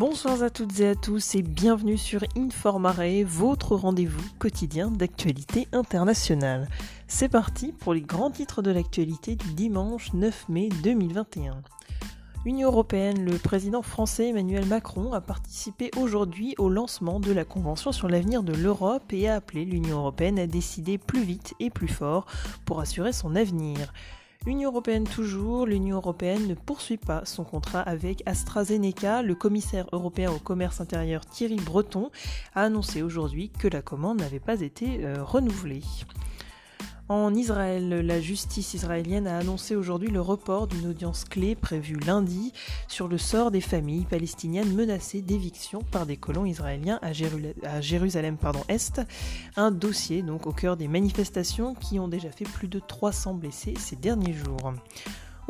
Bonsoir à toutes et à tous et bienvenue sur Informare, votre rendez-vous quotidien d'actualité internationale. C'est parti pour les grands titres de l'actualité du dimanche 9 mai 2021. Union européenne, le président français Emmanuel Macron a participé aujourd'hui au lancement de la Convention sur l'avenir de l'Europe et a appelé l'Union européenne à décider plus vite et plus fort pour assurer son avenir. Union européenne toujours, l'Union européenne ne poursuit pas son contrat avec AstraZeneca. Le commissaire européen au commerce intérieur Thierry Breton a annoncé aujourd'hui que la commande n'avait pas été euh, renouvelée. En Israël, la justice israélienne a annoncé aujourd'hui le report d'une audience clé prévue lundi sur le sort des familles palestiniennes menacées d'éviction par des colons israéliens à, Jérusalem Est, un dossier donc au cœur des manifestations qui ont déjà fait plus de 300 blessés ces derniers jours.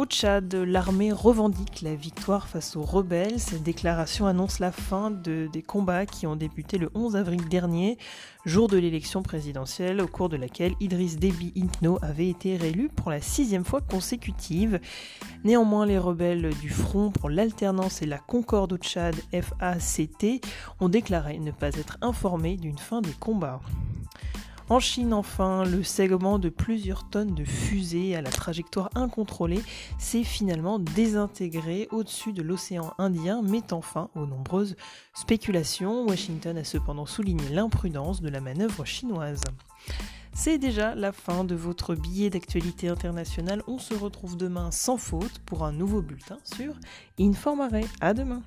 Au Tchad, l'armée revendique la victoire face aux rebelles. Cette déclaration annonce la fin des combats qui ont débuté le 11 avril dernier, jour de l'élection présidentielle, au cours de laquelle Idriss Déby Itno avait été réélu pour la sixième fois consécutive. Néanmoins, les rebelles du Front pour l'alternance et la concorde au Tchad, FACT, ont déclaré ne pas être informés d'une fin des combats. En Chine, enfin, le segment de plusieurs tonnes de fusées à la trajectoire incontrôlée s'est finalement désintégré au-dessus de l'océan Indien, mettant fin aux nombreuses spéculations. Washington a cependant souligné l'imprudence de la manœuvre chinoise. C'est déjà la fin de votre billet d'actualité internationale. On se retrouve demain sans faute pour un nouveau bulletin sur Informare. À demain.